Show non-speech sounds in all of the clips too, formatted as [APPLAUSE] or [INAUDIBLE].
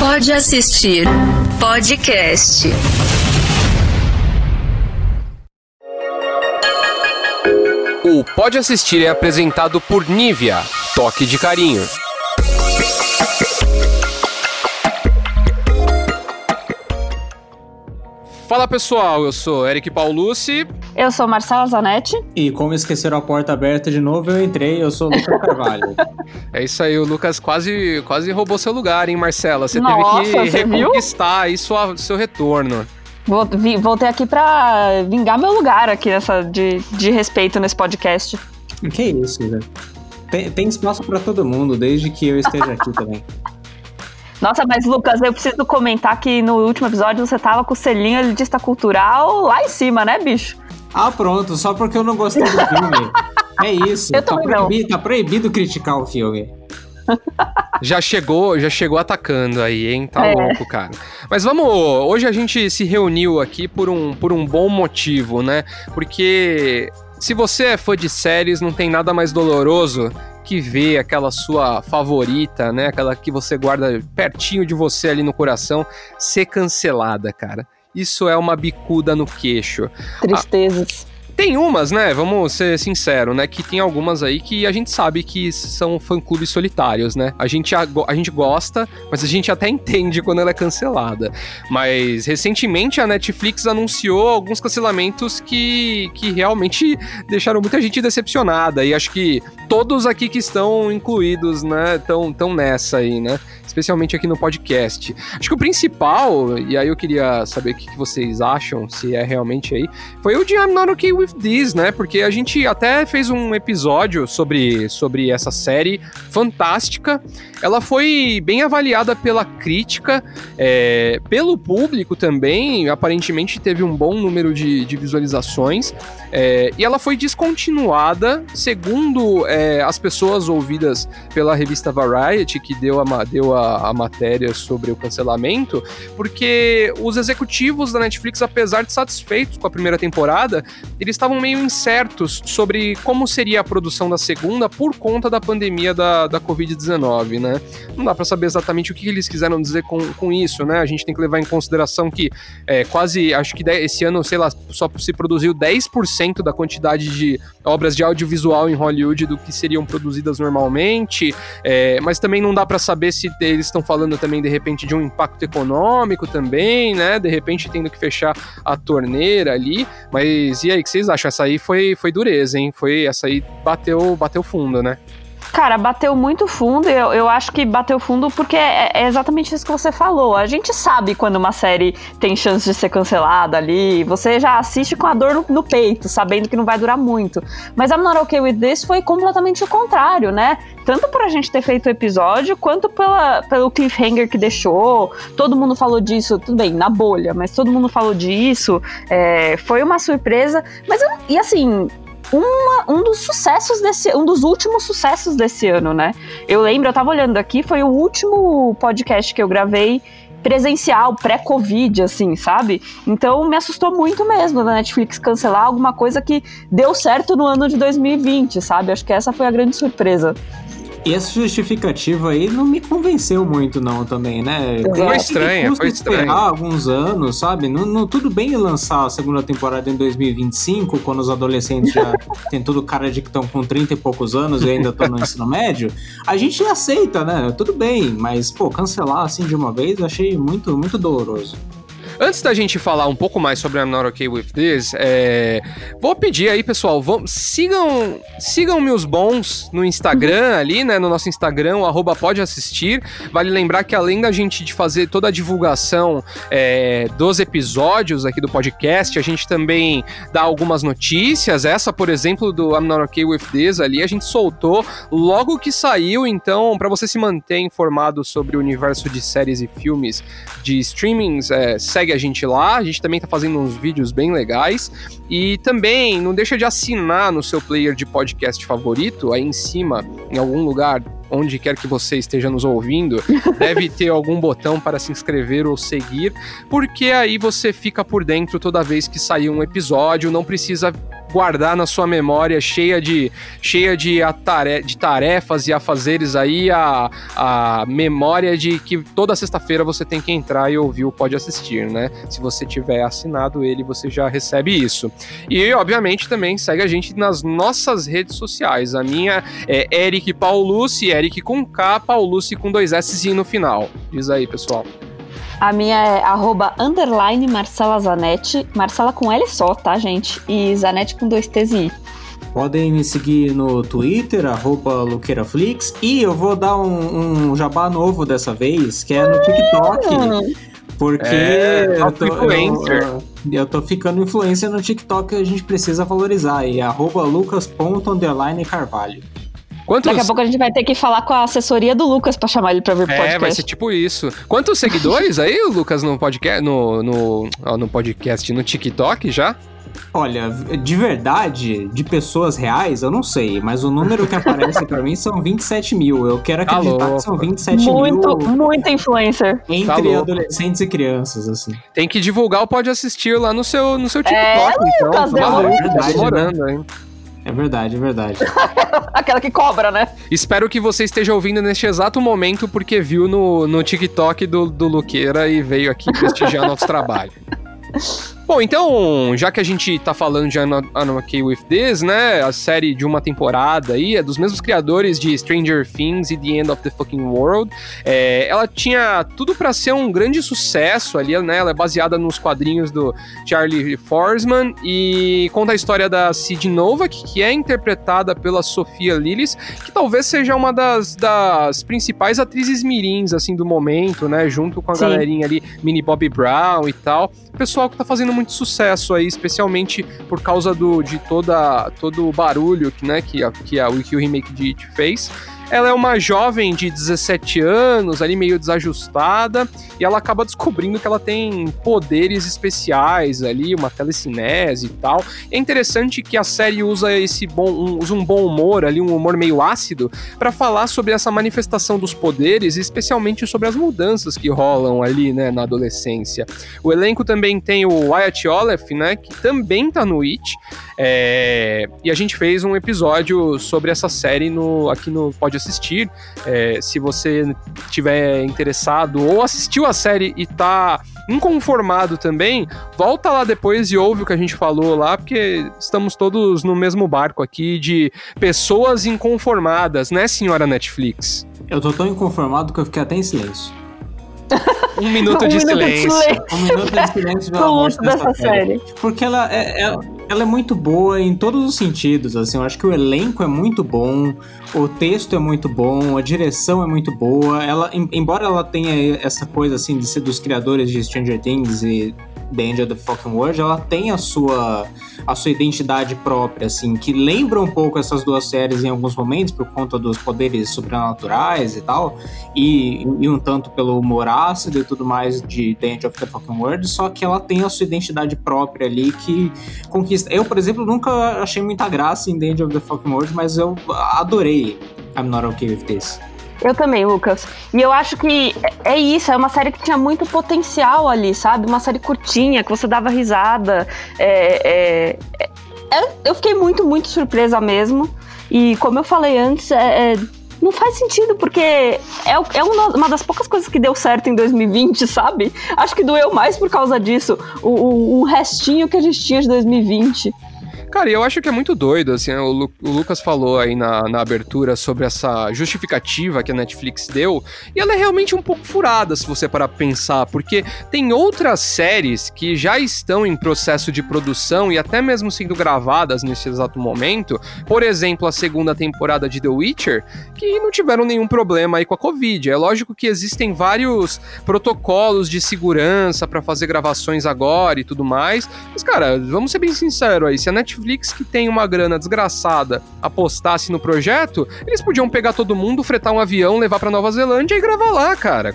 Pode assistir podcast. O Pode Assistir é apresentado por Nivea, toque de carinho. Fala pessoal, eu sou Eric Paulucci. Eu sou Marcela Zanetti. E como esqueceram a porta aberta de novo, eu entrei, eu sou o Lucas Carvalho. [LAUGHS] é isso aí, o Lucas quase, quase roubou seu lugar, hein, Marcela? Você Nossa, teve que você reconquistar aí sua, seu retorno. Voltei aqui pra vingar meu lugar aqui nessa, de, de respeito nesse podcast. Que isso, velho. Tem, tem espaço para todo mundo, desde que eu esteja aqui também. [LAUGHS] Nossa, mas Lucas, eu preciso comentar que no último episódio você tava com o selinho elitista cultural lá em cima, né, bicho? Ah, pronto, só porque eu não gostei do filme. [LAUGHS] é isso. Eu tá, proibido, tá proibido criticar o filme. [LAUGHS] Já chegou, já chegou atacando aí, hein? Tá É. louco, cara. Mas vamos, hoje a gente se reuniu aqui por um, por um bom motivo, né? Porque se você é fã de séries, não tem nada mais doloroso que ver aquela sua favorita, né? Aquela que você guarda pertinho de você ali no coração, ser cancelada, cara. Isso é uma bicuda no queixo. Tristezas. Tem umas, né? Vamos ser sinceros, né? Que tem algumas aí que a gente sabe que são fã-clubes solitários, né? A gente, a, a gente gosta, mas a gente até [LAUGHS] entende quando ela é cancelada. Mas recentemente a Netflix anunciou alguns cancelamentos que, que realmente deixaram muita gente decepcionada. E acho que todos aqui que estão incluídos, né? Estão tão nessa aí, né? Especialmente aqui no podcast. Acho que o principal, e aí eu queria saber o que vocês acham, se é realmente aí, foi o de I'm Not Okay With This, né? Porque a gente até fez um episódio sobre, sobre essa série fantástica. Ela foi bem avaliada pela crítica, é, pelo público também. Aparentemente teve um bom número de, de visualizações. é, e ela foi descontinuada, segundo é, as pessoas ouvidas pela revista Variety, que deu, a, deu a, a matéria sobre o cancelamento, porque os executivos da Netflix, apesar de satisfeitos com a primeira temporada, eles estavam meio incertos sobre como seria a produção da segunda por conta da pandemia da, da Covid-19, né? Não dá pra saber exatamente o que eles quiseram dizer com, com isso, né? A gente tem que levar em consideração que é, quase, acho que esse ano, sei lá, só se produziu 10% da quantidade de obras de audiovisual em Hollywood do que seriam produzidas normalmente, é, mas também não dá pra saber se eles estão falando também, de repente, de um impacto econômico também, né? De repente tendo que fechar a torneira ali. Mas e aí, o que vocês acham? Essa aí foi, foi dureza, hein? Foi, essa aí bateu, bateu fundo, né? Cara, bateu muito fundo. Eu, eu acho que bateu fundo porque é, é exatamente isso que você falou. A gente sabe quando uma série tem chance de ser cancelada ali. Você já assiste com a dor no, no peito, sabendo que não vai durar muito. Mas I'm Not Okay With This foi completamente o contrário, né? Tanto por a gente ter feito o episódio, quanto pela, pelo cliffhanger que deixou. Todo mundo falou disso, tudo bem, na bolha, mas todo mundo falou disso. É, foi uma surpresa. Mas, eu- e assim, uma- um dos sucessos desse, um dos últimos sucessos desse ano, né? Eu lembro, eu tava olhando aqui, foi o último podcast que eu gravei presencial, pré-Covid, assim, sabe? Então me assustou muito mesmo da Netflix cancelar alguma coisa que deu certo no ano de 2020, sabe? Acho que essa foi a grande surpresa. E essa justificativa aí não me convenceu muito, não, também, né? Foi que estranha, foi estranha. alguns anos, sabe? Não, não- tudo bem lançar a segunda temporada em 2025, quando os adolescentes já [LAUGHS] têm tudo cara de que estão com 30 e poucos anos e ainda estão no ensino médio. A gente aceita, né? Tudo bem, mas, pô, cancelar assim de uma vez eu achei muito, muito doloroso. Antes da gente falar um pouco mais sobre I'm Not Okay With This, é, vou pedir aí, pessoal, vamos, sigam, sigam meus bons no Instagram ali, né? No nosso Instagram, o arroba pode assistir. Vale lembrar que além da gente de fazer toda a divulgação é, dos episódios aqui do podcast, a gente também dá algumas notícias. Essa, por exemplo, do I'm Not Okay With This ali, a gente soltou logo que saiu. Então, para você se manter informado sobre o universo de séries e filmes de streamings, é, segue a gente lá. A gente também tá fazendo uns vídeos bem legais. E também não deixa de assinar no seu player de podcast favorito, aí em cima, em algum lugar onde quer que você esteja nos ouvindo, [LAUGHS] deve ter algum botão para se inscrever ou seguir, porque aí você fica por dentro toda vez que sair um episódio, não precisa guardar na sua memória cheia de, cheia de, atare de tarefas e afazeres aí, a, a memória de que toda sexta-feira você tem que entrar e ouvir o Pode Assistir, né? Se você tiver assinado ele, você já recebe isso. E, obviamente, também segue a gente nas nossas redes sociais. A minha é Eric Paulucci, Eric com K, Paulucci com dois S no final. Diz aí, pessoal. A minha é arroba underline Marcela Zanetti. Marcela com L só, tá, gente? E Zanetti com dois T's e I. Podem me seguir no Twitter, arroba Luqueiraflix. E eu vou dar um, um jabá novo dessa vez, que é no TikTok. Porque É, eu, tô, influencer. eu, eu tô ficando influência no TikTok e a gente precisa valorizar. E arroba lucas.underline carvalho. Quantos... Daqui a pouco a gente vai ter que falar com a assessoria do Lucas pra chamar ele pra vir pro É, podcast. vai ser tipo isso. Quantos seguidores aí, [LAUGHS] Lucas, no podcast, no, no, ó, no podcast, no TikTok já? Olha, de verdade, de pessoas reais, eu não sei, mas o número que aparece pra mim são 27 mil. Eu quero Tá acreditar louco. que são 27 muito, mil muito influencer. Tá entre louco. adolescentes e crianças, assim. Tem que divulgar o Pode Assistir lá no seu, no seu TikTok, É, então. Lucas, Tá maluco, tá Verdade, demorando, hein? É verdade, é verdade. [LAUGHS] Aquela que cobra, né? Espero que você esteja ouvindo neste exato momento porque viu no, no TikTok do, do Luqueira e veio aqui prestigiar nosso trabalho. [LAUGHS] Bom, então, já que a gente tá falando de Not Okay With This, né, a série de uma temporada aí, é dos mesmos criadores de Stranger Things e The End of the Fucking World, é, ela tinha tudo pra ser um grande sucesso ali, né, ela é baseada nos quadrinhos do Charlie Forsman e conta a história da Sid Novak, que é interpretada pela Sofia Lillis, que talvez seja uma das, das principais atrizes mirins, assim, do momento, né, junto com a Sim. galerinha ali, Mini Bobby Brown e tal, pessoal que tá fazendo muito sucesso aí, especialmente por causa do, de toda, todo o barulho que, né, que, a, que, a, remake de It fez. Ela é uma jovem de 17 anos, ali meio desajustada, e ela acaba descobrindo que ela tem poderes especiais ali, uma telecinese e tal. É interessante que a série usa esse bom, um, usa um bom humor ali, um humor meio ácido, para falar sobre essa manifestação dos poderes, especialmente sobre as mudanças que rolam ali, né, na adolescência. O elenco também tem o Wyatt Oleff, né, que também tá no It, é, e a gente fez um episódio sobre essa série no, aqui no Pode Assistir. É, se você tiver interessado ou assistiu a série e tá inconformado também, volta lá depois e ouve o que a gente falou lá, porque estamos todos no mesmo barco aqui de pessoas inconformadas, né, senhora Netflix? Eu tô tão inconformado que eu fiquei até em silêncio. Um minuto [LAUGHS] Um de minuto de silêncio. silêncio. Um minuto de silêncio pelo amor dessa dessa série. Porque ela é, é- ela é muito boa em todos os sentidos, assim, eu acho que o elenco é muito bom, o texto é muito bom, a direção é muito boa, ela, em- embora ela tenha essa coisa, assim, de ser dos criadores de Stranger Things e The of the Fucking World, ela tem a sua, a sua identidade própria, assim, que lembra um pouco essas duas séries em alguns momentos, por conta dos poderes sobrenaturais e tal, e, e um tanto pelo humor ácido e tudo mais de The of the Fucking World, só que ela tem a sua identidade própria ali que conquista. Eu, por exemplo, nunca achei muita graça em The of the Fucking World, mas eu adorei I'm Not Okay With This. Eu também, Lucas. E eu acho que é isso, é uma série que tinha muito potencial ali, sabe? Uma série curtinha, que você dava risada. É, é- é- eu fiquei muito, muito surpresa mesmo. E como eu falei antes, é- é, não faz sentido, porque é, é uma das poucas coisas que deu certo em 2020, sabe? Acho que doeu mais por causa disso. O, o- o restinho que a gente tinha de 2020. Cara, eu acho que é muito doido, assim, o, Lu- o Lucas falou aí na, na abertura sobre essa justificativa que a Netflix deu, e ela é realmente um pouco furada, se você parar pra pensar, porque tem outras séries que já estão em processo de produção e até mesmo sendo gravadas nesse exato momento, por exemplo, a segunda temporada de The Witcher, que não tiveram nenhum problema aí com a Covid. É lógico que existem vários protocolos de segurança pra fazer gravações agora e tudo mais, mas, cara, vamos ser bem sinceros aí, se a Netflix, que tem uma grana desgraçada, apostasse no projeto, eles podiam pegar todo mundo, fretar um avião, levar pra Nova Zelândia e gravar lá, cara.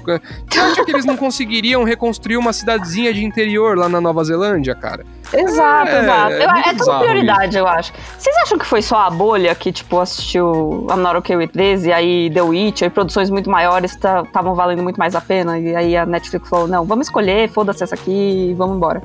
Você acha que eles não conseguiriam reconstruir uma cidadezinha de interior lá na Nova Zelândia, cara? Exato, É, exato. é Eu- É, tudo prioridade, eu acho. Vocês acham que foi só a bolha que, tipo, assistiu I'm Not Okay With This e aí The Witch, aí produções muito maiores estavam valendo muito mais a pena? E aí a Netflix falou, não, vamos escolher, foda-se essa aqui e vamos embora.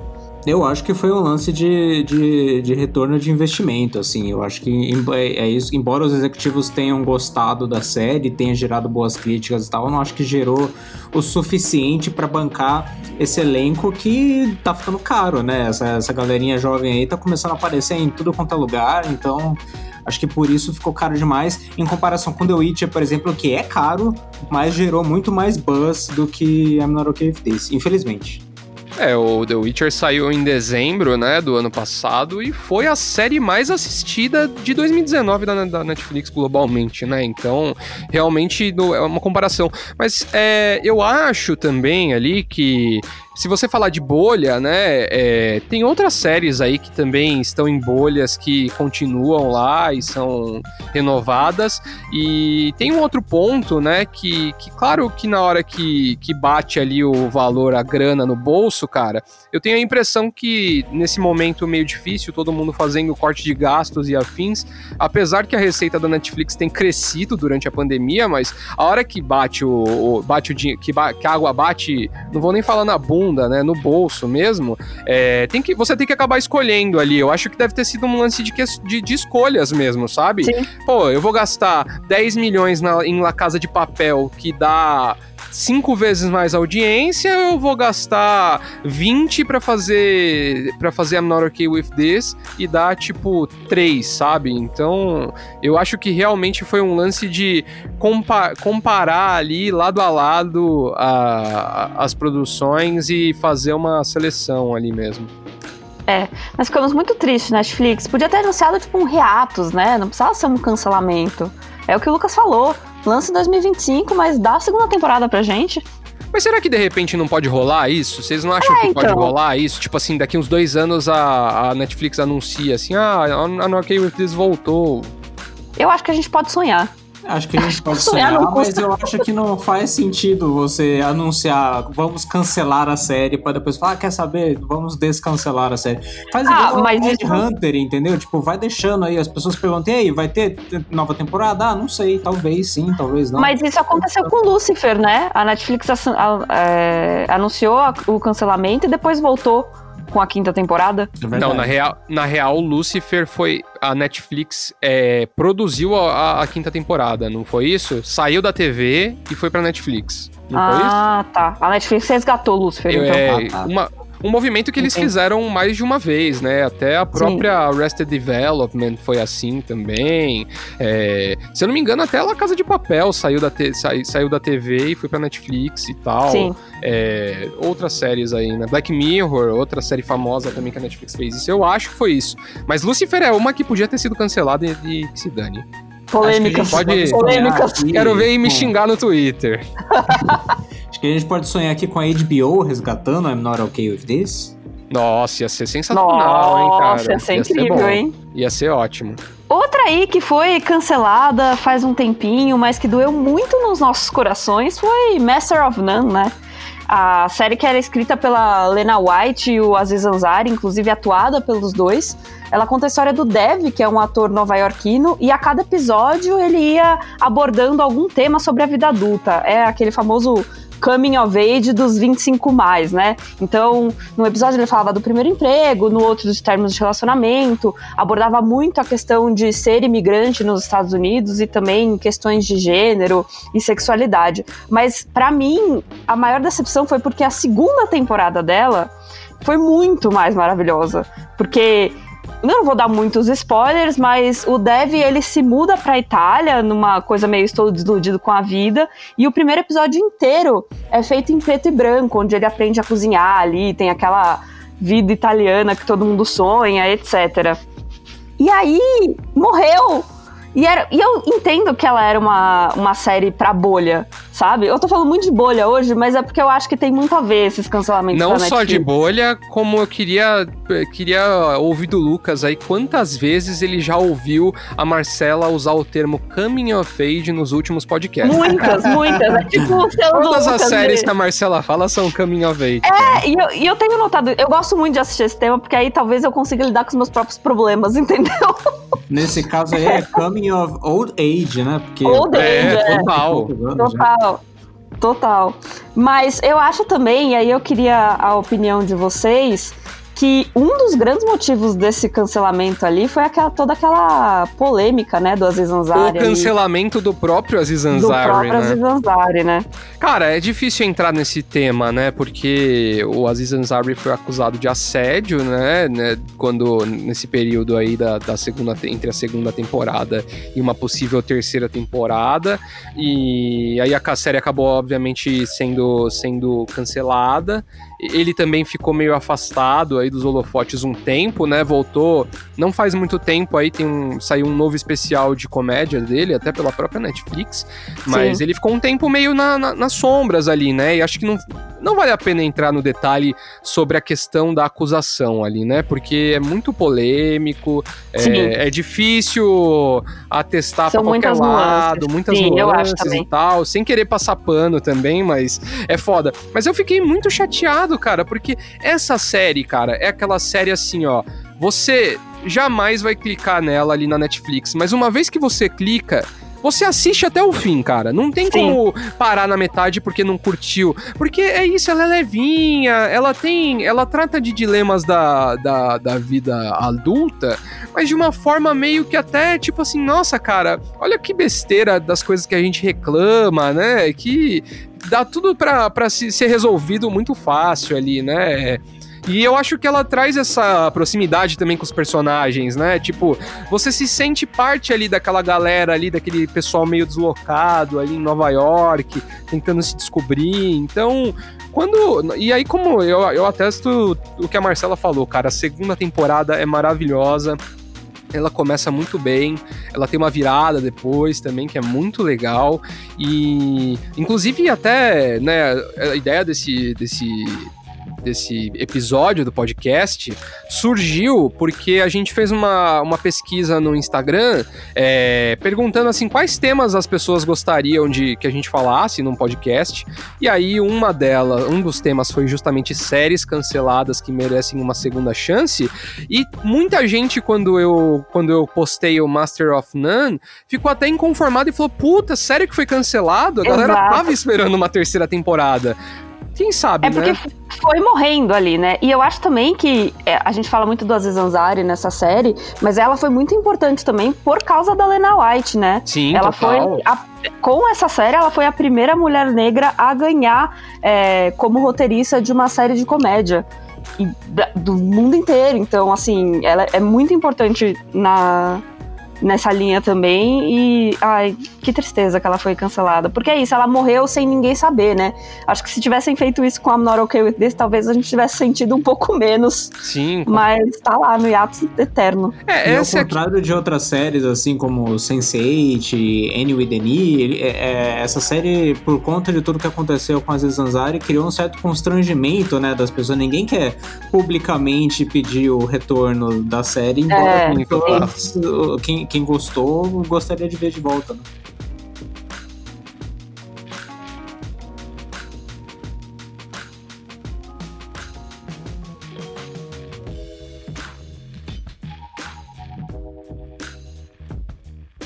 Eu acho que foi um lance de, de, de retorno de investimento, assim. Eu acho que é, é isso. Embora os executivos tenham gostado da série, tenha gerado boas críticas e tal, eu não acho que gerou o suficiente para bancar esse elenco que tá ficando caro, né? Essa, essa galerinha jovem aí tá começando a aparecer em tudo quanto é lugar, então Acho que por isso ficou caro demais, em comparação com The Witcher, por exemplo, que é caro, mas gerou muito mais buzz do que I'm Not Okay With This, infelizmente. É, o The Witcher saiu em dezembro, né, do ano passado e foi a série mais assistida de 2019 da, da Netflix globalmente, né? Então, realmente é uma comparação. Mas é, eu acho também ali que se você falar de bolha, né, é, tem outras séries aí que também estão em bolhas que continuam lá e são renovadas. E tem um outro ponto, né, que, que claro que na hora que, que bate ali o valor, a grana no bolso, cara, eu tenho a impressão que nesse momento meio difícil, todo mundo fazendo corte de gastos e afins, apesar que a receita da Netflix tem crescido durante a pandemia, mas a hora que bate o, o bate o que, que a água bate, não vou nem falar na bunda, bunda, né, no bolso mesmo, é, tem que, você tem que acabar escolhendo ali. Eu acho que deve ter sido um lance de, de, de escolhas mesmo, sabe? Sim. Pô, eu vou gastar 10 milhões na, em La Casa de Papel, que dá cinco vezes mais audiência, eu vou gastar 20 para fazer para fazer I'm Not Okay With This e dar tipo 3, sabe? Então, eu acho que realmente foi um lance de compa comparar ali lado a lado a, a, as produções e fazer uma seleção ali mesmo. É, mas ficamos muito tristes, Netflix. Podia ter anunciado tipo um reatos, né? Não precisava ser um cancelamento. É o que o Lucas falou lança em 2025, mas dá a segunda temporada pra gente. Mas será que de repente não pode rolar isso? Vocês não acham é, que então. pode rolar isso? Tipo assim, daqui uns dois anos a, a Netflix anuncia assim, ah, a No Okay With This voltou. Eu acho que a gente pode sonhar. Acho que a gente pode sonhar, mas eu acho que não faz sentido você anunciar, vamos cancelar a série, para depois falar, ah, quer saber, vamos descancelar a série. Faz ah, igual mas Red isso... Hunter, entendeu? Tipo, vai deixando aí, as pessoas perguntam, e aí, vai ter nova temporada? Ah, não sei, talvez sim, talvez não. Mas isso aconteceu com Lucifer, né? A Netflix é, anunciou o cancelamento e depois voltou com a quinta temporada? É não, na real, na real, Lucifer foi. A Netflix é, produziu a, a, quinta temporada, não foi isso? Saiu da TV e foi pra Netflix. Não ah, foi isso? Ah, tá. A Netflix resgatou Lucifer, Eu, então. É, ah, tá. uma, um movimento que eles Entendi. fizeram mais de uma vez, né? Até a própria Sim. Arrested Development foi assim também. É, se eu não me engano, até a Casa de Papel saiu da, te, sa, saiu da TV e foi pra Netflix e tal. Sim. É, outras séries aí, né? Black Mirror, outra série famosa também que a Netflix fez isso. Eu acho que foi isso. Mas Lucifer é uma que podia ter sido cancelada e, e que se dane. Polêmicas. Pode... Polêmicas. Quero ver e me xingar no Twitter. [LAUGHS] Acho que a gente pode sonhar aqui com a HBO resgatando I'm Not Okay With This. Nossa, ia ser sensacional, Nossa, hein, cara? Ia ser ia incrível, ser hein? Ia ser ótimo. Outra aí que foi cancelada faz um tempinho, mas que doeu muito nos nossos corações foi Master of None, né? A série que era escrita pela Lena White e o Aziz Ansari, inclusive atuada pelos dois. Ela conta a história do Dev, que é um ator nova-iorquino, e a cada episódio ele ia abordando algum tema sobre a vida adulta. É aquele famoso coming of age dos 25 mais, né? Então, no episódio ele falava do primeiro emprego, no outro dos termos de relacionamento, abordava muito a questão de ser imigrante nos Estados Unidos e também questões de gênero e sexualidade. Mas para mim, a maior decepção foi porque a segunda temporada dela foi muito mais maravilhosa, porque eu não vou dar muitos spoilers, mas o Dev ele se muda pra Itália numa coisa meio estou desiludido com a vida. E o primeiro episódio inteiro é feito em preto e branco, onde ele aprende a cozinhar ali, tem aquela vida italiana que todo mundo sonha, etc. E aí morreu e, era, e eu entendo que ela era uma, uma série pra bolha, sabe? Eu tô falando muito de bolha hoje, mas é porque eu acho que tem muito a ver esses cancelamentos Não só de bolha, como eu queria, queria ouvir do Lucas aí quantas vezes ele já ouviu a Marcela usar o termo coming of age nos últimos podcasts. Muitas, [LAUGHS] muitas. É tipo o seu Todas as séries que a Marcela fala são coming of age. É, e eu, e eu tenho notado, eu gosto muito de assistir esse tema, porque aí talvez eu consiga lidar com os meus próprios problemas, [LAUGHS] entendeu? Nesse caso aí é coming of old age, né? Porque old age, é, é. total. Total. Total. Mas eu acho também, e aí eu queria a opinião de vocês, que um dos grandes motivos desse cancelamento ali foi aquela, toda aquela polêmica, né, do Aziz Ansari. O cancelamento ali, do próprio Aziz Ansari, do próprio né? Aziz Ansari, né? Cara, é difícil entrar nesse tema, né? Porque o Aziz Ansari foi acusado de assédio, né? né quando nesse período aí da, da segunda entre a segunda temporada e uma possível terceira temporada. E aí a série acabou obviamente sendo sendo cancelada. Ele também ficou meio afastado aí dos holofotes um tempo, né? Voltou não faz muito tempo aí, tem um, saiu um novo especial de comédia dele, até pela própria Netflix. Mas Sim. ele ficou um tempo meio na, na, nas sombras ali, né? E acho que não, não vale a pena entrar no detalhe sobre a questão da acusação ali, né? Porque é muito polêmico, é, é, difícil atestar pra qualquer muitas lado, nuances. muitas Sim, nuances e tal, sem querer passar pano também, mas é foda. Mas eu fiquei muito chateado, cara, porque essa série, cara, é aquela série assim, ó. Você jamais vai clicar nela ali na Netflix, mas uma vez que você clica, você assiste até o fim, cara. Não tem Sim. como parar na metade porque não curtiu. Porque é isso, ela é levinha, ela tem. Ela trata de dilemas da, da, da vida adulta, mas de uma forma meio que até, tipo assim, nossa, cara, olha que besteira das coisas que a gente reclama, né? Que dá tudo pra, pra ser resolvido muito fácil ali, né? E eu acho que ela traz essa proximidade também com os personagens, né? Tipo, você se sente parte ali daquela galera ali, daquele pessoal meio deslocado ali em Nova York, tentando se descobrir. Então, quando. E aí, como eu, eu atesto o que a Marcela falou, cara, a segunda temporada é maravilhosa ela começa muito bem, ela tem uma virada depois também que é muito legal e inclusive até né, a ideia desse, desse desse episódio do podcast surgiu porque a gente fez uma, uma pesquisa no Instagram é, perguntando assim quais temas as pessoas gostariam de que a gente falasse num podcast. E aí uma delas, um dos temas foi justamente séries canceladas que merecem uma segunda chance. E muita gente quando eu quando eu postei o Master of None ficou até inconformado e falou: "Puta, sério que foi cancelado? A galera Exato. tava esperando uma terceira temporada". Quem sabe, É porque né? foi morrendo ali, né? E eu acho também que é, a gente fala muito do Aziz Ansari nessa série, mas ela foi muito importante também por causa da Lena White, né? Sim, ela total. foi a- com essa série, ela foi a primeira mulher negra a ganhar é, como roteirista de uma série de comédia. Da- do mundo inteiro. Então, assim, ela é muito importante na, nessa linha também. E, ai, que tristeza que ela foi cancelada. Porque é isso, ela morreu sem ninguém saber, né? Acho que se tivessem feito isso com a Not Okay With This, talvez a gente tivesse sentido um pouco menos. Sim. Mas tá lá no hiato eterno. É, E ao contrário de outras séries, assim como Sense8, Annie with an E, ele- é- é- essa série, por conta de tudo que aconteceu com a Aziz Ansari, criou um certo constrangimento, né, das pessoas. Ninguém quer publicamente pedir o retorno da série, embora É, quem, quem gostou gostaria de ver de volta. Né?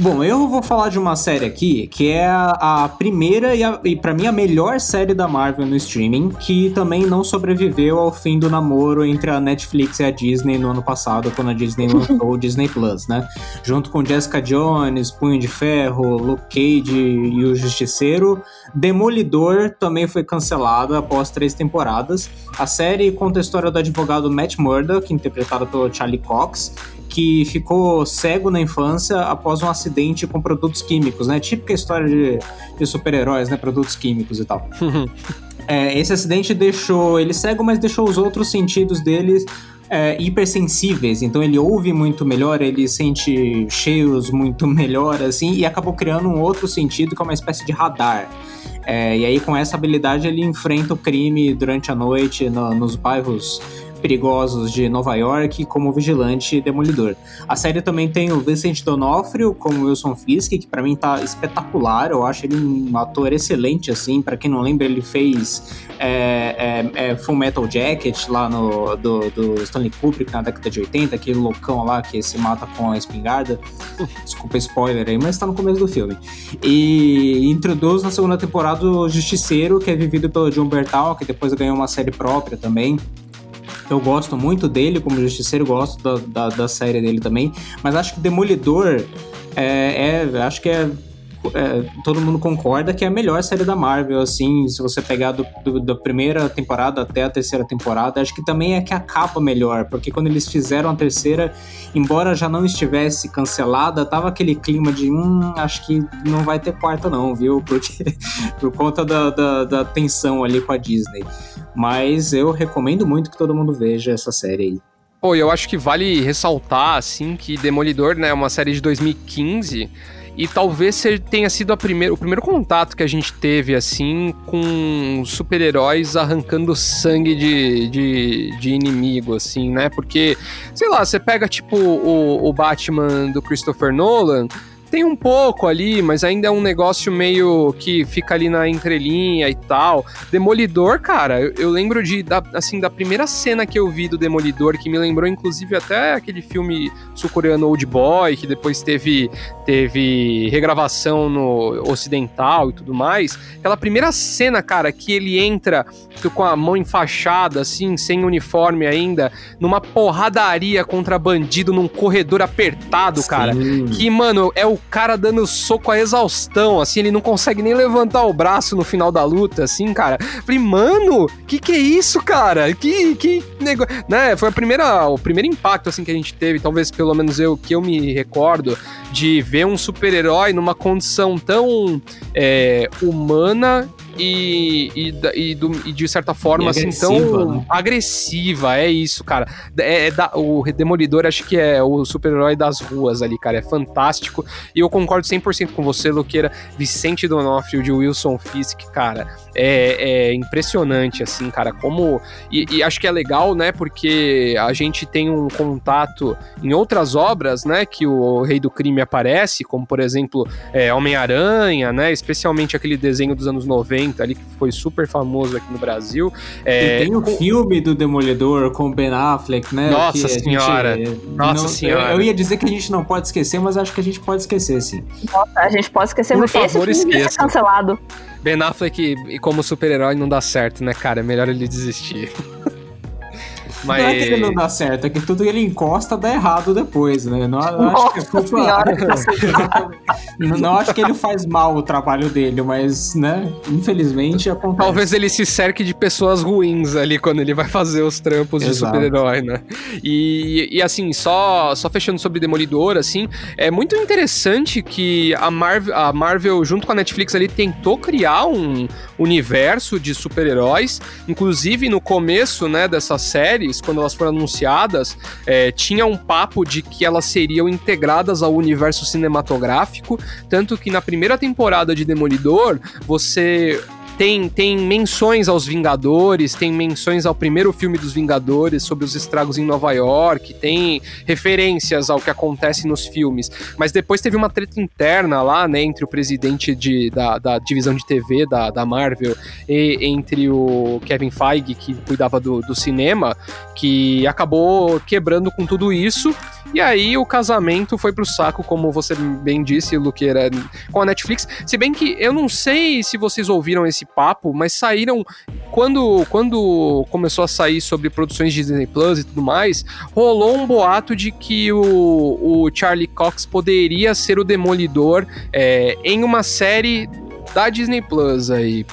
Bom, eu vou falar de uma série aqui que é a, a primeira e, a, e para mim a melhor série da Marvel no streaming, que também não sobreviveu ao fim do namoro entre a Netflix e a Disney no ano passado, quando a Disney [LAUGHS] lançou o Disney Plus, né? Junto com Jessica Jones, Punho de Ferro, Luke Cage e o Justiceiro, Demolidor também foi cancelada após três temporadas. A série conta a história do advogado Matt Murdock, interpretado pelo Charlie Cox, que ficou cego na infância após um acidente com produtos químicos, né? Típica história de, de super-heróis, né? Produtos químicos e tal. [LAUGHS] É, esse acidente deixou ele cego, mas deixou os outros sentidos dele é, hipersensíveis. Então ele ouve muito melhor, ele sente cheiros muito [LAUGHS] melhor, assim, e acabou criando um outro sentido que é uma espécie de radar. É, e aí, com essa habilidade, ele enfrenta o crime durante a noite no- nos bairros perigosos de Nova York como vigilante e demolidor. A série também tem o Vincent D'Onofrio como Wilson Fisk, que pra mim tá espetacular. Eu acho ele um ator excelente, assim. Pra quem não lembra, ele fez é, é, é, Full Metal Jacket lá no do, do Stanley Kubrick na década de 80, aquele loucão lá que se mata com a espingarda. Desculpa spoiler aí, mas tá no começo do filme. E introduz na segunda temporada o Justiceiro, que é vivido pelo John Bertal, que depois ganhou uma série própria também. Eu gosto muito dele como Justiceiro, gosto da, da, da série dele também. Mas acho que Demolidor é, é acho que é é, todo mundo concorda que é a melhor série da Marvel, assim, se você pegar do, do, da primeira temporada até a terceira temporada, acho que também é que acaba melhor, porque quando eles fizeram a terceira, embora já não estivesse cancelada, tava aquele clima de, hum, acho que não vai ter quarta não, viu, [LAUGHS] porque por conta da, da, da tensão ali com a Disney. Mas eu recomendo muito que todo mundo veja essa série aí. Pô, eu acho que vale ressaltar, assim, que Demolidor, né, é uma série de 2015 e talvez tenha sido a primeira, o primeiro contato que a gente teve, assim, com super-heróis arrancando sangue de, de, de, inimigo, assim, né? Porque, sei lá, você pega, tipo, o, o Batman do Christopher Nolan tem um pouco ali, mas ainda é um negócio meio que fica ali na entrelinha e tal. Demolidor, cara, eu, eu lembro de, da, assim, da primeira cena que eu vi do Demolidor, que me lembrou inclusive até aquele filme sul-coreano Old Boy, que depois teve, teve regravação no ocidental e tudo mais. Aquela primeira cena, cara, que ele entra com a mão enfaixada, assim, sem uniforme ainda, numa porradaria contra bandido num corredor apertado, Sim. cara. Que, mano, é o cara dando soco a exaustão, assim, ele não consegue nem levantar o braço no final da luta, assim, cara. Falei, mano, que que é isso, cara? Que, que negócio. Né? Foi a primeira, o primeiro impacto, assim, que a gente teve, talvez pelo menos eu, que eu me recordo, de ver um super-herói numa condição tão é, humana e, e, e, do, e, de certa forma, assim, tão né? agressiva. É isso, cara. É, é da, o Demolidor, acho que é o super-herói das ruas ali, cara. É fantástico. E eu concordo 100% com você, Luqueira. Vicente Donofrio de Wilson Fisk, cara. É, é impressionante, assim, cara. Como. E, e, acho que é legal, né? Porque a gente tem um contato em outras obras, né? Que o Rei do Crime aparece, como por exemplo, é, Homem-Aranha, né? Especialmente aquele desenho dos anos 90 90 ali, que foi super famoso aqui no Brasil. É, e tem o com... filme do Demolidor com Ben Affleck, né? Nossa senhora! Gente, Nossa não, senhora! Eu, eu, ia dizer que a gente não pode esquecer, mas acho que a gente pode esquecer, sim. Nossa, a gente pode esquecer, Por favor, esse filme esqueça. é cancelado. Ben Affleck como super-herói não dá certo, né, cara? É melhor ele desistir. Mas... Não é que ele não dá certo, é que tudo que ele encosta dá errado depois, né? Não, não acho que é culpa... não, [LAUGHS] não acho que ele faz mal o trabalho dele, mas, né, infelizmente acontece. Talvez ele se cerque de pessoas ruins ali quando ele vai fazer os trampos Exato. de super-herói, né? E, e assim, só, só fechando sobre Demolidor, assim, é muito interessante que a Marvel, a Marvel, junto com a Netflix ali, tentou criar um universo de super-heróis, inclusive no começo, né, dessa série, quando elas foram anunciadas, é, tinha um papo de que elas seriam integradas ao universo cinematográfico, tanto que na primeira temporada de Demolidor, você tem, tem menções aos Vingadores, tem menções ao primeiro filme dos Vingadores sobre os estragos em Nova York, tem referências ao que acontece nos filmes. Mas depois teve uma treta interna lá, né, entre o presidente de, da, da divisão de TV da, da Marvel e entre o Kevin Feige, que cuidava do, do cinema, que acabou quebrando com tudo isso. E aí o casamento foi pro saco, como você bem disse, Luqueira, com a Netflix. Se bem que eu não sei se vocês ouviram esse papo, mas saíram quando, quando começou a sair sobre produções de Disney Plus e tudo mais, rolou um boato de que o, o Charlie Cox poderia ser o Demolidor é, em uma série da Disney Plus aí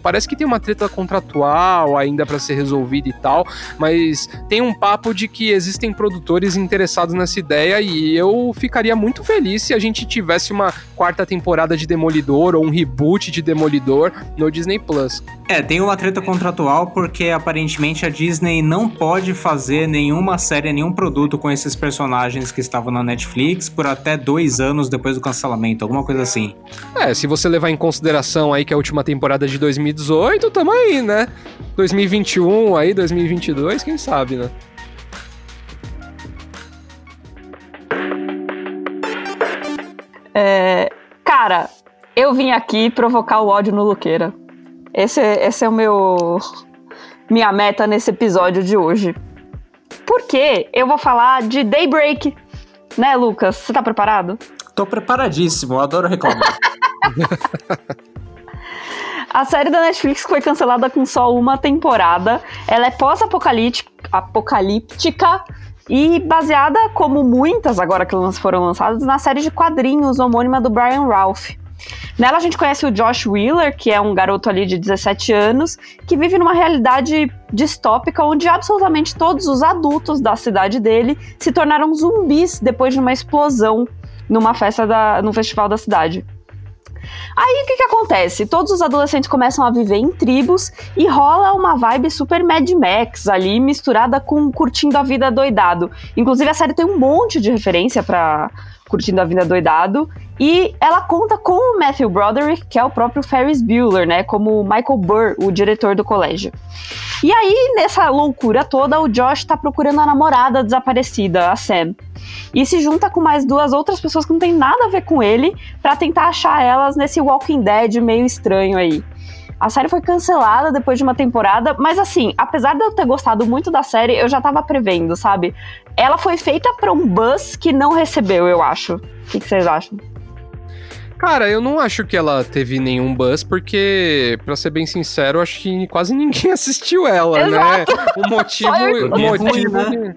parece que tem uma treta contratual ainda para ser resolvida e tal, mas tem um papo de que existem produtores interessados nessa ideia e eu ficaria muito feliz se a gente tivesse uma quarta temporada de Demolidor ou um reboot de Demolidor no Disney Plus. É, tem uma treta contratual porque aparentemente a Disney não pode fazer nenhuma série, nenhum produto com esses personagens que estavam na Netflix por até dois anos depois do cancelamento, alguma coisa assim. É, se você levar em consideração aí que a última temporada de 2018, tamo aí, né? 2021 aí, 2022, quem sabe, né? É, cara, eu vim aqui provocar o ódio no Luqueira. Esse, esse é o meu minha meta nesse episódio de hoje. Porque eu vou falar de Daybreak, né, Lucas? Você tá preparado? Tô preparadíssimo, adoro reclamar. [LAUGHS] A série da Netflix foi cancelada com só uma temporada. Ela é pós-apocalíptica e baseada, como muitas agora que foram lançadas, na série de quadrinhos homônima do Brian Ralph. Nela a gente conhece o Josh Wheeler, que é um garoto ali de 17 anos, que vive numa realidade distópica onde absolutamente todos os adultos da cidade dele se tornaram zumbis depois de uma explosão numa festa da, no festival da cidade. Aí o que, que acontece? Todos os adolescentes começam a viver em tribos e rola uma vibe super Mad Max ali, misturada com curtindo a vida doidado. Inclusive a série tem um monte de referência para curtindo a vida doidado. E ela conta com o Matthew Broderick, que é o próprio Ferris Bueller, né? Como Michael Burr, o diretor do colégio. E aí, nessa loucura toda, o Josh tá procurando a namorada desaparecida, a Sam. E se junta com mais duas outras pessoas que não tem nada a ver com ele para tentar achar elas nesse Walking Dead meio estranho aí. A série foi cancelada depois de uma temporada, mas assim, apesar de eu ter gostado muito da série, eu já tava prevendo, sabe? Ela foi feita para um buzz que não recebeu, eu acho. O que, que vocês acham? Cara, eu não acho que ela teve nenhum buzz, porque, pra ser bem sincero, acho que quase ninguém [LAUGHS] assistiu ela, né? Exato. né? O motivo. o motivo ruim, né?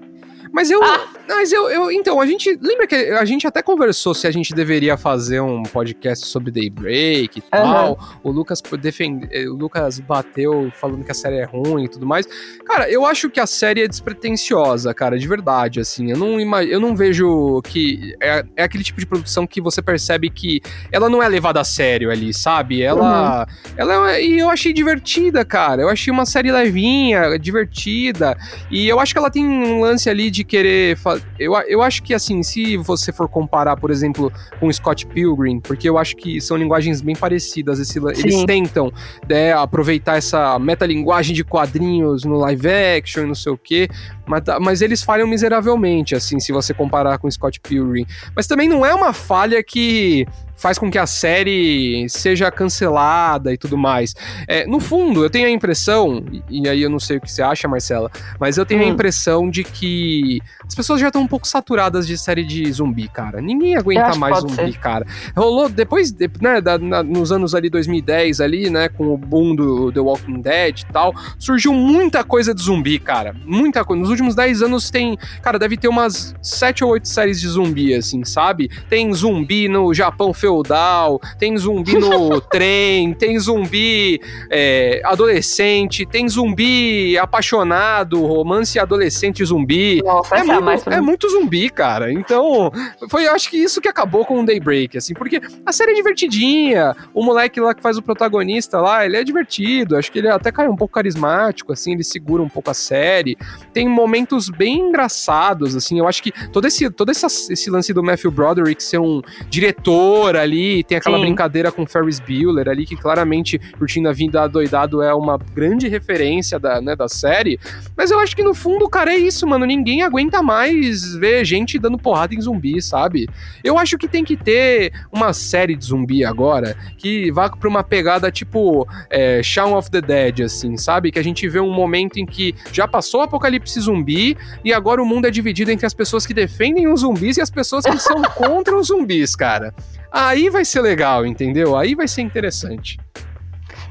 Mas eu. Ah. Mas eu, eu. Então, a gente. Lembra que a gente até conversou se a gente deveria fazer um podcast sobre Daybreak e tal. O Lucas defende, o Lucas bateu falando que a série é ruim e tudo mais. Cara, eu acho que a série é despretensiosa, cara, de verdade, assim. Eu não, eu não vejo que. É, é aquele tipo de produção que você percebe que ela não é levada a sério ali, sabe? Ela. Ela é, e eu achei divertida, cara. Eu achei uma série levinha, divertida. E eu acho que ela tem um lance ali de querer. Eu, eu acho que, assim, se você for comparar, por exemplo, com Scott Pilgrim, porque eu acho que são linguagens bem parecidas. esse eles tentam né, aproveitar essa metalinguagem de quadrinhos no live action e não sei o quê. Mas, mas eles falham miseravelmente, assim, se você comparar com Scott Pilgrim. Mas também não é uma falha que faz com que a série seja cancelada e tudo mais. É, no fundo, eu tenho a impressão, e, aí eu não sei o que você acha, Marcela, mas eu tenho a Hum. impressão de que as pessoas já estão um pouco saturadas de série de zumbi, cara. Ninguém aguenta mais zumbi, ser. cara. Rolou depois, de- né, da- na- nos anos ali 2010 ali, né, com o boom do The Walking Dead e tal, surgiu muita coisa de zumbi, cara. Muita coisa. Nos últimos 10 anos tem, cara, deve ter umas 7 ou 8 séries de zumbi, assim, sabe? Tem zumbi no Japão feudal, tem zumbi no [LAUGHS] trem, tem zumbi é, adolescente, tem zumbi apaixonado, romance adolescente zumbi. Nossa, É é muito, é muito zumbi, cara. Então, foi, eu acho que isso que acabou com o Daybreak, assim, porque a série é divertidinha. O moleque lá que faz o protagonista lá, ele é divertido. Acho que ele até cai um pouco carismático, assim, ele segura um pouco a série. Tem momentos bem engraçados, assim. Eu acho que todo esse, todo essa, esse lance do Matthew Broderick ser um diretor ali, tem aquela Sim. brincadeira com Ferris Bueller ali, que claramente, curtindo a vida doidado, é uma grande referência da, né, da série. Mas eu acho que no fundo, cara, é isso, mano. Ninguém aguenta mais ver gente dando porrada em zumbi, sabe? Eu acho que tem que ter uma série de zumbi agora que vá pra uma pegada tipo é, Shaun of the Dead, assim, sabe? Que a gente vê um momento em que já passou o apocalipse zumbi e agora o mundo é dividido entre as pessoas que defendem os zumbis e as pessoas que são [LAUGHS] contra os zumbis, cara. Aí vai ser legal, entendeu? Aí vai ser interessante.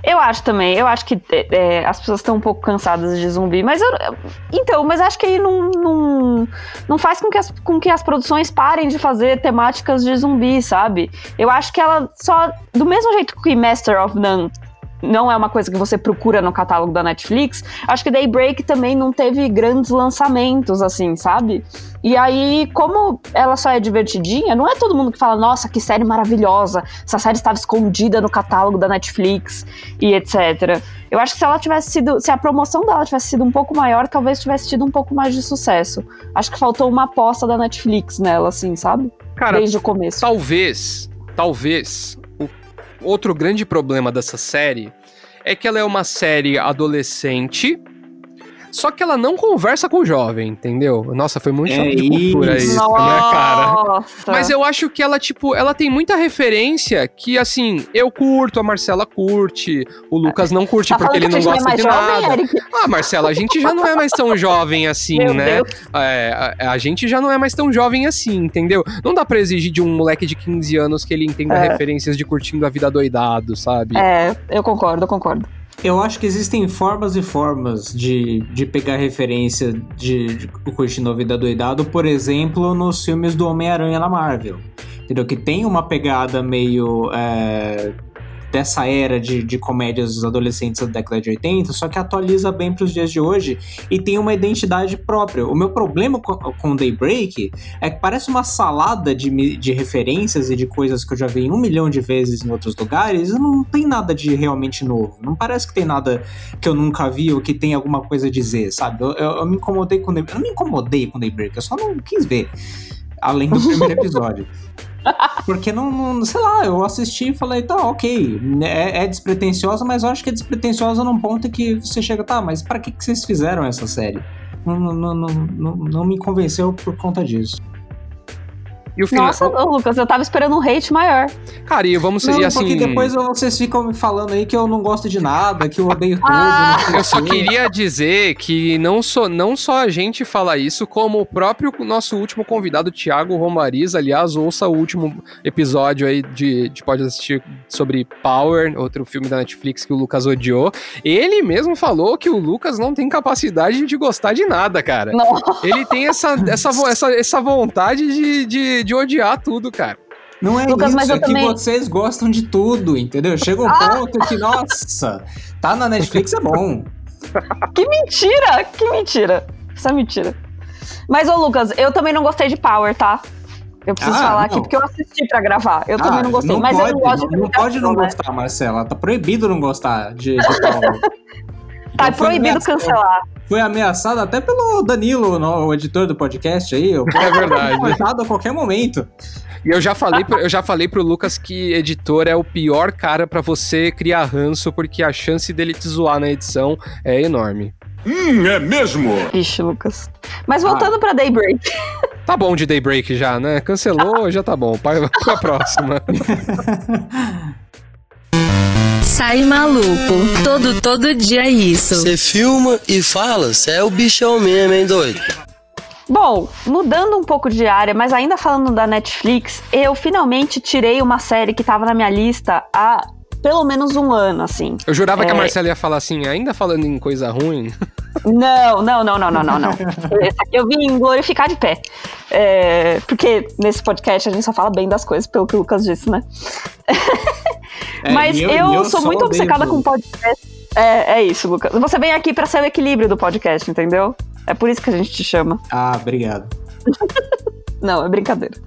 Eu acho também, eu acho que é, é, as pessoas estão um pouco cansadas de zumbi, mas eu. Então, mas acho que aí não, não, não faz com que, as, com que as produções parem de fazer temáticas de zumbi, sabe? Eu acho que ela só. Do mesmo jeito que Master of None não é uma coisa que você procura no catálogo da Netflix, acho que Daybreak também não teve grandes lançamentos, assim, sabe? E aí, como ela só é divertidinha, não é todo mundo que fala, nossa, que série maravilhosa, essa série estava escondida no catálogo da Netflix e etc. Eu acho que se ela tivesse sido, se a promoção dela tivesse sido um pouco maior, talvez tivesse tido um pouco mais de sucesso. Acho que faltou uma aposta da Netflix nela, assim, sabe? Cara, Desde o começo. Talvez, talvez, outro grande problema dessa série é que ela é uma série adolescente, Só que ela não conversa com o jovem, entendeu? Nossa, foi muito É choque de cultura isso. isso, né, cara? Nossa. Mas eu acho que ela, tipo, ela tem muita referência que, assim, eu curto, a Marcela curte, o Lucas não curte Tá porque ele não gosta de é jovem, nada. Eric? Ah, Marcela, a gente já não é mais tão jovem assim, Meu né? Deus. É, a, a gente já não é mais tão jovem assim, entendeu? Não dá pra exigir de um moleque de 15 anos que ele entenda É. referências de curtindo a vida doidado, sabe? É, eu concordo, eu concordo. Eu acho que existem formas e formas de, de pegar referência de, de curtindo a vida doidado, por exemplo, nos filmes do Homem-Aranha na Marvel. Entendeu? Que tem uma pegada meio. é, dessa era de, de comédias dos adolescentes da década de 80, só que atualiza bem para os dias de hoje e tem uma identidade própria. O meu problema com, com Daybreak é que parece uma salada de, de referências e de coisas que eu já vi um milhão de vezes em outros lugares e não tem nada de realmente novo. Não parece que tem nada que eu nunca vi ou que tem alguma coisa a dizer, sabe? Eu, eu- eu me incomodei com Daybreak. Eu não me incomodei com Daybreak, eu só não quis ver. Além do primeiro episódio. Porque não, não- sei lá, eu assisti e falei, tá, ok, é, é despretensiosa, mas eu acho que é despretensiosa num ponto que você chega, tá, mas pra que, que vocês fizeram essa série? Não, não, não, não, não me convenceu por conta disso. E o final. Nossa, ô, Lucas, eu tava esperando um hate maior. Cara, e vamos Não, e assim. porque depois vocês ficam me falando aí que eu não gosto de nada, que eu odeio tudo. Ah! não Eu só queria dizer que não só, não só a gente fala isso, como o próprio nosso último convidado, Thiago Romariz, aliás, ouça o último episódio aí de, de pode assistir sobre Power, outro filme da Netflix que o Lucas odiou. Ele mesmo falou que o Lucas não tem capacidade de gostar de nada, cara. Não. Ele tem essa, essa, essa, essa vontade de, de, de odiar tudo, cara. Não é Lucas, mas isso, eu é que também- vocês gostam de tudo, entendeu? Chega um ponto que, nossa, tá na Netflix é bom. Que mentira! Que mentira! Isso é mentira. Mas, ô Lucas, eu também não gostei de Power, tá? Eu preciso Ah, falar não. aqui porque eu assisti pra gravar. Eu também Ah, não gostei. não mas pode, eu não gosto não, de não pode não né? gostar, Marcela. Tá proibido não gostar de, de [LAUGHS] Power. Tá proibido cancelar. Foi ameaçado até pelo Danilo, no- o editor do podcast aí. Eu É verdade. cortado a qualquer momento. E eu já falei, pro, eu já falei pro Lucas que editor é o pior cara pra você criar ranço, porque a chance dele te zoar na edição é enorme. Hum, é mesmo? Ixi, Lucas. Mas voltando pra Daybreak. Tá bom de Daybreak já, né? Cancelou, já tá bom. Vai pra próxima. [LAUGHS] Sai maluco. Todo, todo dia é isso. Você filma e fala, você é o bichão mesmo, hein, doido? Bom, mudando um pouco de área, mas ainda falando da Netflix, eu finalmente tirei uma série que tava na minha lista há pelo menos um ano, assim. Eu jurava que a É. Marcela ia falar assim, ainda falando em coisa ruim. [LAUGHS] Não, não, não, não, não, não, não. Eu vim glorificar de pé. É, porque nesse podcast a gente só fala bem das coisas, pelo que o Lucas disse, né? É, Mas e eu, e sou muito obcecada com podcast. É, é isso, Lucas. Você vem aqui pra ser o equilíbrio do podcast, entendeu? É por isso que a gente te chama. Ah, obrigado. [LAUGHS] Não, é brincadeira.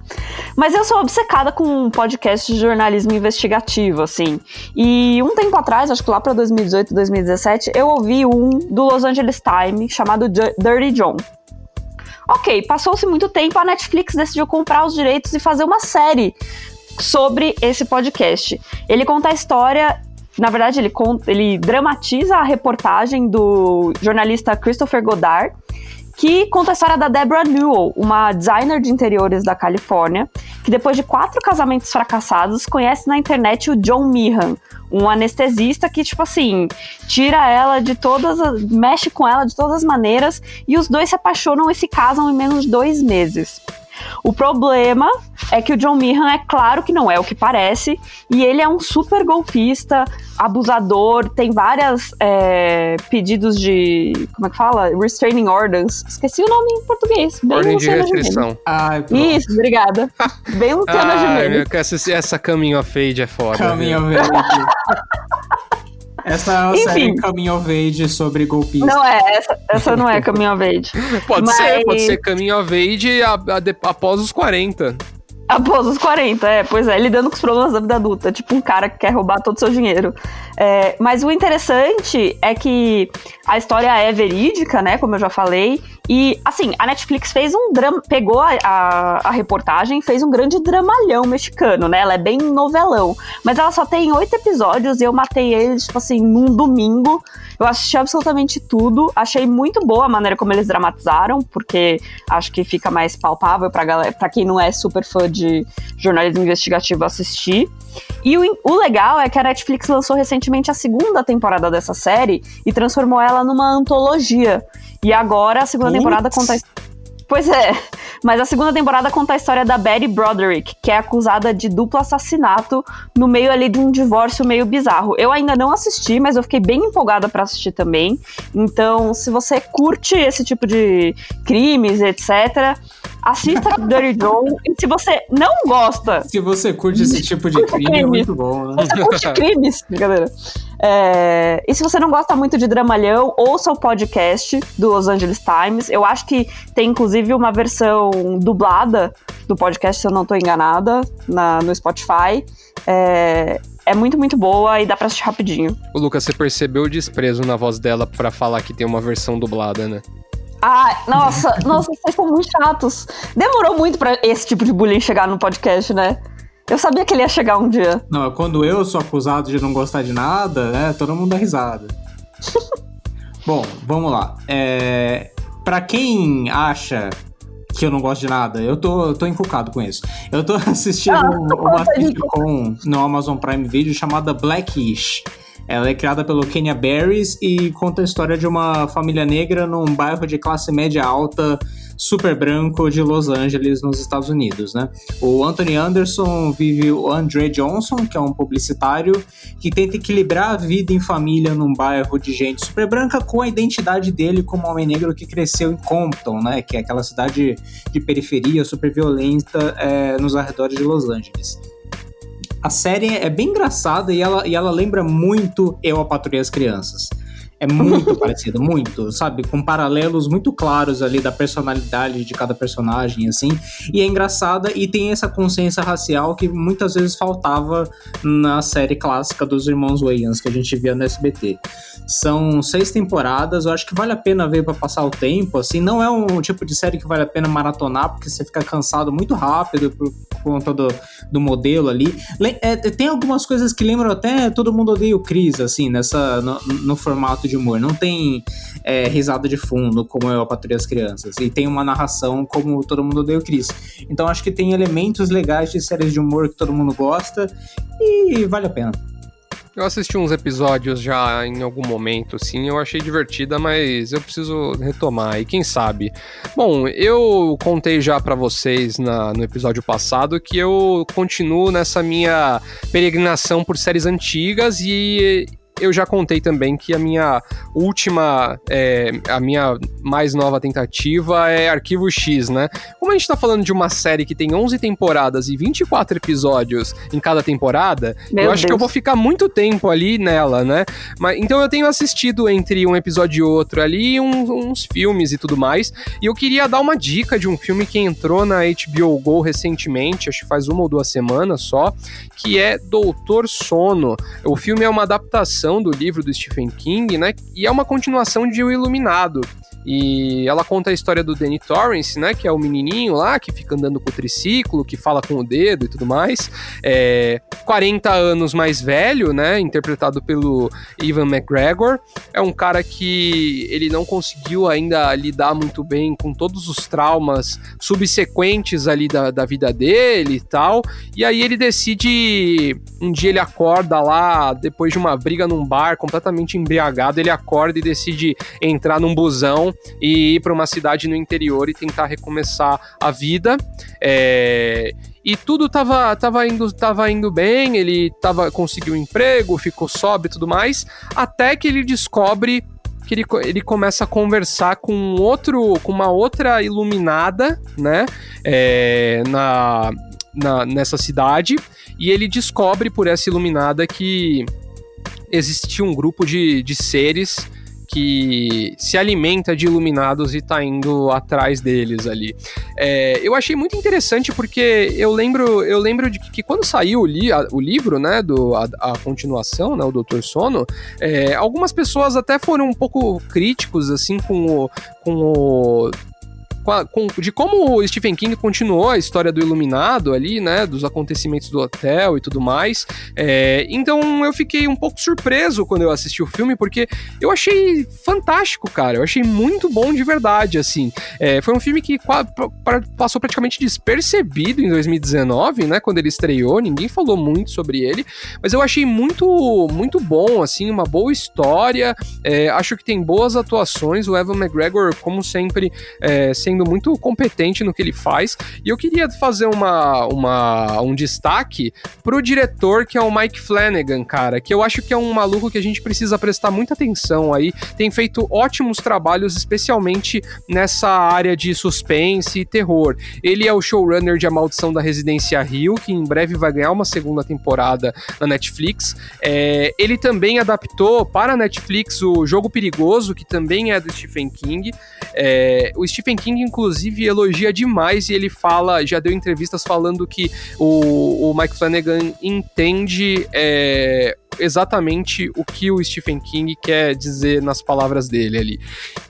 Mas eu sou obcecada com um podcast de jornalismo investigativo, assim. E um tempo atrás, acho que lá pra 2018, 2017, eu ouvi um do Los Angeles Times chamado Dirty John. Ok, passou-se muito tempo, a Netflix decidiu comprar os direitos e fazer uma série sobre esse podcast. Ele conta a história. Na verdade, ele, conta, ele dramatiza a reportagem do jornalista Christopher Goddard, que conta a história da Deborah Newell, uma designer de interiores da Califórnia, que depois de quatro casamentos fracassados, conhece na internet o John Meehan, um anestesista que, tipo assim, tira ela de todas, as- mexe com ela de todas as maneiras, e os dois se apaixonam e se casam em menos de dois meses. O problema é que o John Meehan é claro que não é o que parece, e ele é um super golpista, abusador, tem várias é, pedidos de. Como é que fala? Restraining orders. Esqueci o nome em português. Bem Ordem de Luciana restrição. Ai, pronto. Isso, obrigada. Bem [LAUGHS] Luciana Ai, Gimenez. essa, essa caminho of age é foda. Caminho of Age. [LAUGHS] Essa é uma Enfim. série Caminho of Age sobre golpistas. Não é, essa, essa não é Caminho of Age. [LAUGHS] Pode Mas- ser, pode ser caminho of age a- a de- após os 40. Após os 40, é, pois é, lidando com os problemas da vida adulta, tipo um cara que quer roubar todo o seu dinheiro. É, mas o interessante é que a história é verídica, né? Como eu já falei. E, assim, a Netflix fez um drama. Pegou a, a, a reportagem fez um grande dramalhão mexicano, né? Ela é bem novelão. Mas ela só tem oito episódios e eu matei eles, tipo assim, num domingo. Eu assisti absolutamente tudo. Achei muito boa a maneira como eles dramatizaram, porque acho que fica mais palpável pra, galera, pra quem não é super fã de jornalismo investigativo assistir. E o, o legal é que a Netflix lançou recentemente a segunda temporada dessa série e transformou ela numa antologia. E agora a segunda temporada conta. Pois é, mas a segunda temporada conta a história da Betty Broderick, que é acusada de duplo assassinato no meio ali de um divórcio meio bizarro. Eu ainda não assisti, mas eu fiquei bem empolgada para assistir também. Então, se você curte esse tipo de crimes, etc., assista [LAUGHS] Dirty John. E se você não gosta. Se você curte esse tipo de crime, é muito bom, né? Você curte [LAUGHS] crimes, galera. É, e se você não gosta muito de dramalhão, ouça o podcast do Los Angeles Times. Eu acho que tem inclusive uma versão dublada do podcast, se eu não estou enganada, na, no Spotify. É, é muito, muito boa e dá pra assistir rapidinho. O Lucas, você percebeu o desprezo na voz dela para falar que tem uma versão dublada, né? Ah, nossa, [LAUGHS] nossa, vocês são muito chatos. Demorou muito para esse tipo de bullying chegar no podcast, né? Eu sabia que ele ia chegar um dia. Não, é quando eu sou acusado de não gostar de nada, né? Todo mundo dá risada. [LAUGHS] Bom, vamos lá. É, para quem acha que eu não gosto de nada, eu tô, tô encucado com isso. Eu tô [LAUGHS] assistindo ah, uma sitcom no Amazon Prime Video chamada Blackish. Ela é criada pelo Kenya Barris e conta a história de uma família negra num bairro de classe média alta super branco de Los Angeles, nos Estados Unidos, né? O Anthony Anderson vive o Andre Johnson, que é um publicitário que tenta equilibrar a vida em família num bairro de gente super branca com a identidade dele como homem negro que cresceu em Compton, né? Que é aquela cidade de periferia super violenta é, nos arredores de Los Angeles. A série é bem engraçada e ela, e ela lembra muito Eu, a Patrulha as Crianças. É muito [LAUGHS] parecido, muito, sabe? Com paralelos muito claros ali da personalidade de cada personagem, assim. E é engraçada e tem essa consciência racial que muitas vezes faltava na série clássica dos Irmãos Wayans que a gente via no SBT. São seis temporadas, eu acho que vale a pena ver para passar o tempo, assim. Não é um tipo de série que vale a pena maratonar, porque você fica cansado muito rápido por conta do, do modelo ali. É, tem algumas coisas que lembram até Todo Mundo Odeia o Chris, assim, nessa, no, no formato de humor. Não tem é, risada de fundo, como eu, a Patrulha das Crianças. E tem uma narração como Todo Mundo Odeia o Chris. Então acho que tem elementos legais de séries de humor que todo mundo gosta e vale a pena. Eu assisti uns episódios já em algum momento, sim, eu achei divertida, mas eu preciso retomar, e quem sabe. Bom, eu contei já para vocês na, no episódio passado que eu continuo nessa minha peregrinação por séries antigas e eu já contei também que a minha última, é, a minha mais nova tentativa é Arquivo X, né? Como a gente tá falando de uma série que tem 11 temporadas e 24 episódios em cada temporada, Meu eu acho Deus. que eu vou ficar muito tempo ali nela, né? Mas, então eu tenho assistido entre um episódio e outro ali uns, uns filmes e tudo mais, e eu queria dar uma dica de um filme que entrou na HBO Go recentemente, acho que faz uma ou duas semanas só, que é Doutor Sono. O filme é uma adaptação adaptação do livro do Stephen King, né? E é uma continuação de O Iluminado. E ela conta a história do Danny Torrance, né? Que é o menininho lá que fica andando com o triciclo, que fala com o dedo e tudo mais. É 40 anos mais velho, né? Interpretado pelo Ivan McGregor. É um cara que ele não conseguiu ainda lidar muito bem com todos os traumas subsequentes ali da, da vida dele e tal. E aí ele decide. Um dia ele acorda lá, depois de uma briga num bar, completamente embriagado, ele acorda e decide entrar num busão e ir para uma cidade no interior e tentar recomeçar a vida. É, e tudo tava, tava, indo, tava indo bem, ele tava, conseguiu um emprego, ficou sóbrio e tudo mais, até que ele descobre que ele, ele começa a conversar com outro, com uma outra iluminada, né, é, na, na, nessa cidade, e ele descobre por essa iluminada que existia um grupo de, de seres que se alimenta de iluminados e tá indo atrás deles ali. É, eu achei muito interessante porque eu lembro, eu lembro de que, que quando saiu o, li, a, o livro, né, do, a, a, continuação, né, o Doutor Sono, é, algumas pessoas até foram um pouco críticos, assim, com o, com o com, de como o Stephen King continuou a história do Iluminado ali, né? Dos acontecimentos do hotel e tudo mais. É, então eu fiquei um pouco surpreso quando eu assisti o filme, porque eu achei fantástico, cara. Eu achei muito bom de verdade, assim. É, foi um filme que passou praticamente despercebido em 2019, né? Quando ele estreou, ninguém falou muito sobre ele, mas eu achei muito, muito bom, assim, uma boa história. É, acho que tem boas atuações. O Evan McGregor, como sempre, é, sendo muito competente no que ele faz. E eu queria fazer uma, uma, um destaque pro diretor, que é o Mike Flanagan, cara, que eu acho que é um maluco que a gente precisa prestar muita atenção aí. Tem feito ótimos trabalhos, especialmente nessa área de suspense e terror. Ele é o showrunner de A Maldição da Residência Rio, que em breve vai ganhar uma segunda temporada na Netflix. É, ele também adaptou para a Netflix o Jogo Perigoso, que também é do Stephen King. É, o Stephen King, inclusive, elogia demais e ele fala, já deu entrevistas falando que o, o Mike Flanagan entende é, exatamente o que o Stephen King quer dizer nas palavras dele ali.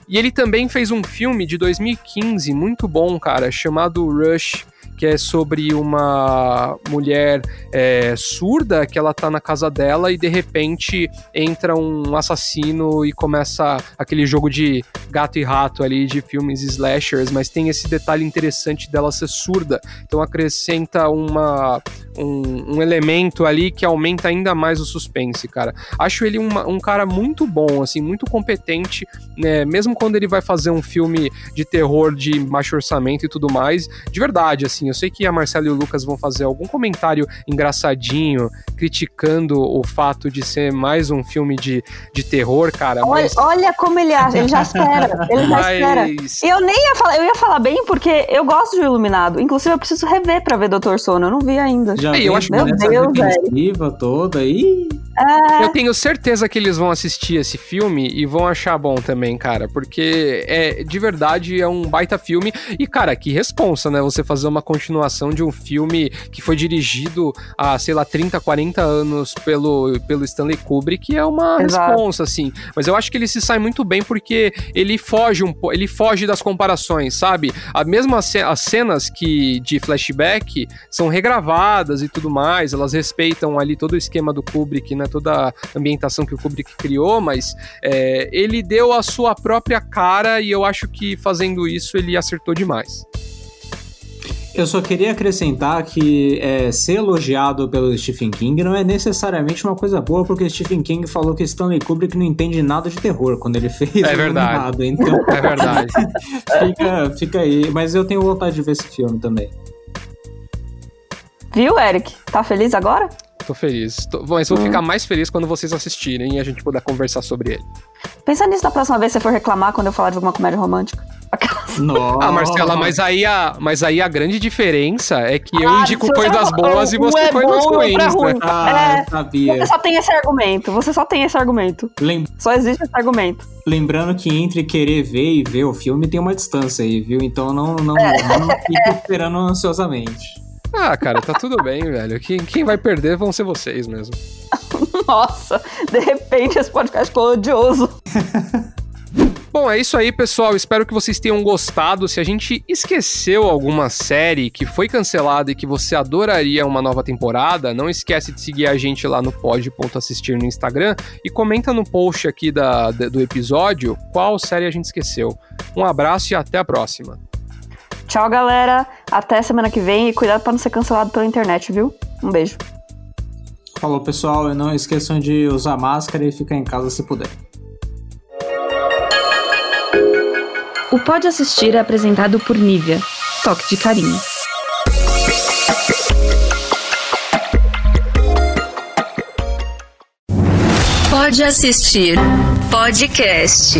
E ele também fez um filme de 2015 muito bom, cara, chamado Rush que é sobre uma mulher é, surda que ela tá na casa dela e de repente entra um assassino e começa aquele jogo de gato e rato ali de filmes slashers, mas tem esse detalhe interessante dela ser surda, então acrescenta uma, um, um elemento ali que aumenta ainda mais o suspense, cara. Acho ele uma, um cara muito bom, assim, muito competente, né? Mesmo quando ele vai fazer um filme de terror de baixo orçamento e tudo mais, de verdade, assim, eu sei que a Marcela e o Lucas vão fazer algum comentário engraçadinho, criticando o fato de ser mais um filme de, de terror, cara. Olha, mas... olha como ele acha, ele já espera. Ele já mas... espera. Eu nem ia falar, eu ia falar bem porque eu gosto de Iluminado. Inclusive, eu preciso rever pra ver Doutor Sono. Eu não vi ainda. Já eu acho Meu Deus, velho. toda aí. Eu tenho certeza que eles vão assistir esse filme e vão achar bom também, cara, porque é de verdade é um baita filme e cara, que responsa, né? Você fazer uma continuação de um filme que foi dirigido há, sei lá, 30, 40 anos pelo, pelo Stanley Kubrick, é uma Exato. responsa assim. Mas eu acho que ele se sai muito bem porque ele foge um ele foge das comparações, sabe? A mesma as cenas que de flashback são regravadas e tudo mais, elas respeitam ali todo o esquema do Kubrick, né? Toda a ambientação que o Kubrick criou, mas é, ele deu a sua própria cara e eu acho que fazendo isso ele acertou demais. Eu só queria acrescentar que é, ser elogiado pelo Stephen King não é necessariamente uma coisa boa, porque Stephen King falou que Stanley Kubrick não entende nada de terror quando ele [LAUGHS] fez é verdade. Nada, então... É verdade. [LAUGHS] fica, fica aí. Mas eu tenho vontade de ver esse filme também. Viu, Eric? Tá feliz agora? Tô feliz. Tô, mas vou hum. ficar mais feliz quando vocês assistirem e a gente puder conversar sobre ele. Pensa nisso da próxima vez que você for reclamar quando eu falar de alguma comédia romântica. [LAUGHS] Nossa. Ah, Marcela, mas aí, a, mas aí a grande diferença é que ah, eu indico coisas boas e você é coisas ruins, né? Ruim. Ah, é, sabia. Você só tem esse argumento. Você só tem esse argumento. Lem... Só existe esse argumento. Lembrando que entre querer ver e ver o filme tem uma distância aí, viu? Então não, não, é. não fique esperando ansiosamente. Ah, cara, tá tudo bem, velho. Quem, quem vai perder vão ser vocês mesmo. [LAUGHS] Nossa, de repente esse podcast ficou odioso. [LAUGHS] Bom, é isso aí, pessoal. Espero que vocês tenham gostado. Se a gente esqueceu alguma série que foi cancelada e que você adoraria uma nova temporada, não esquece de seguir a gente lá no pod.assistir no Instagram e comenta no post aqui da, do episódio qual série a gente esqueceu. Um abraço e até a próxima. Tchau, galera. Até semana que vem e cuidado para não ser cancelado pela internet, viu? Um beijo. Falou, pessoal. E não esqueçam de usar máscara e ficar em casa se puder. O Pode Assistir é apresentado por Nívia. Toque de carinho. Pode assistir podcast.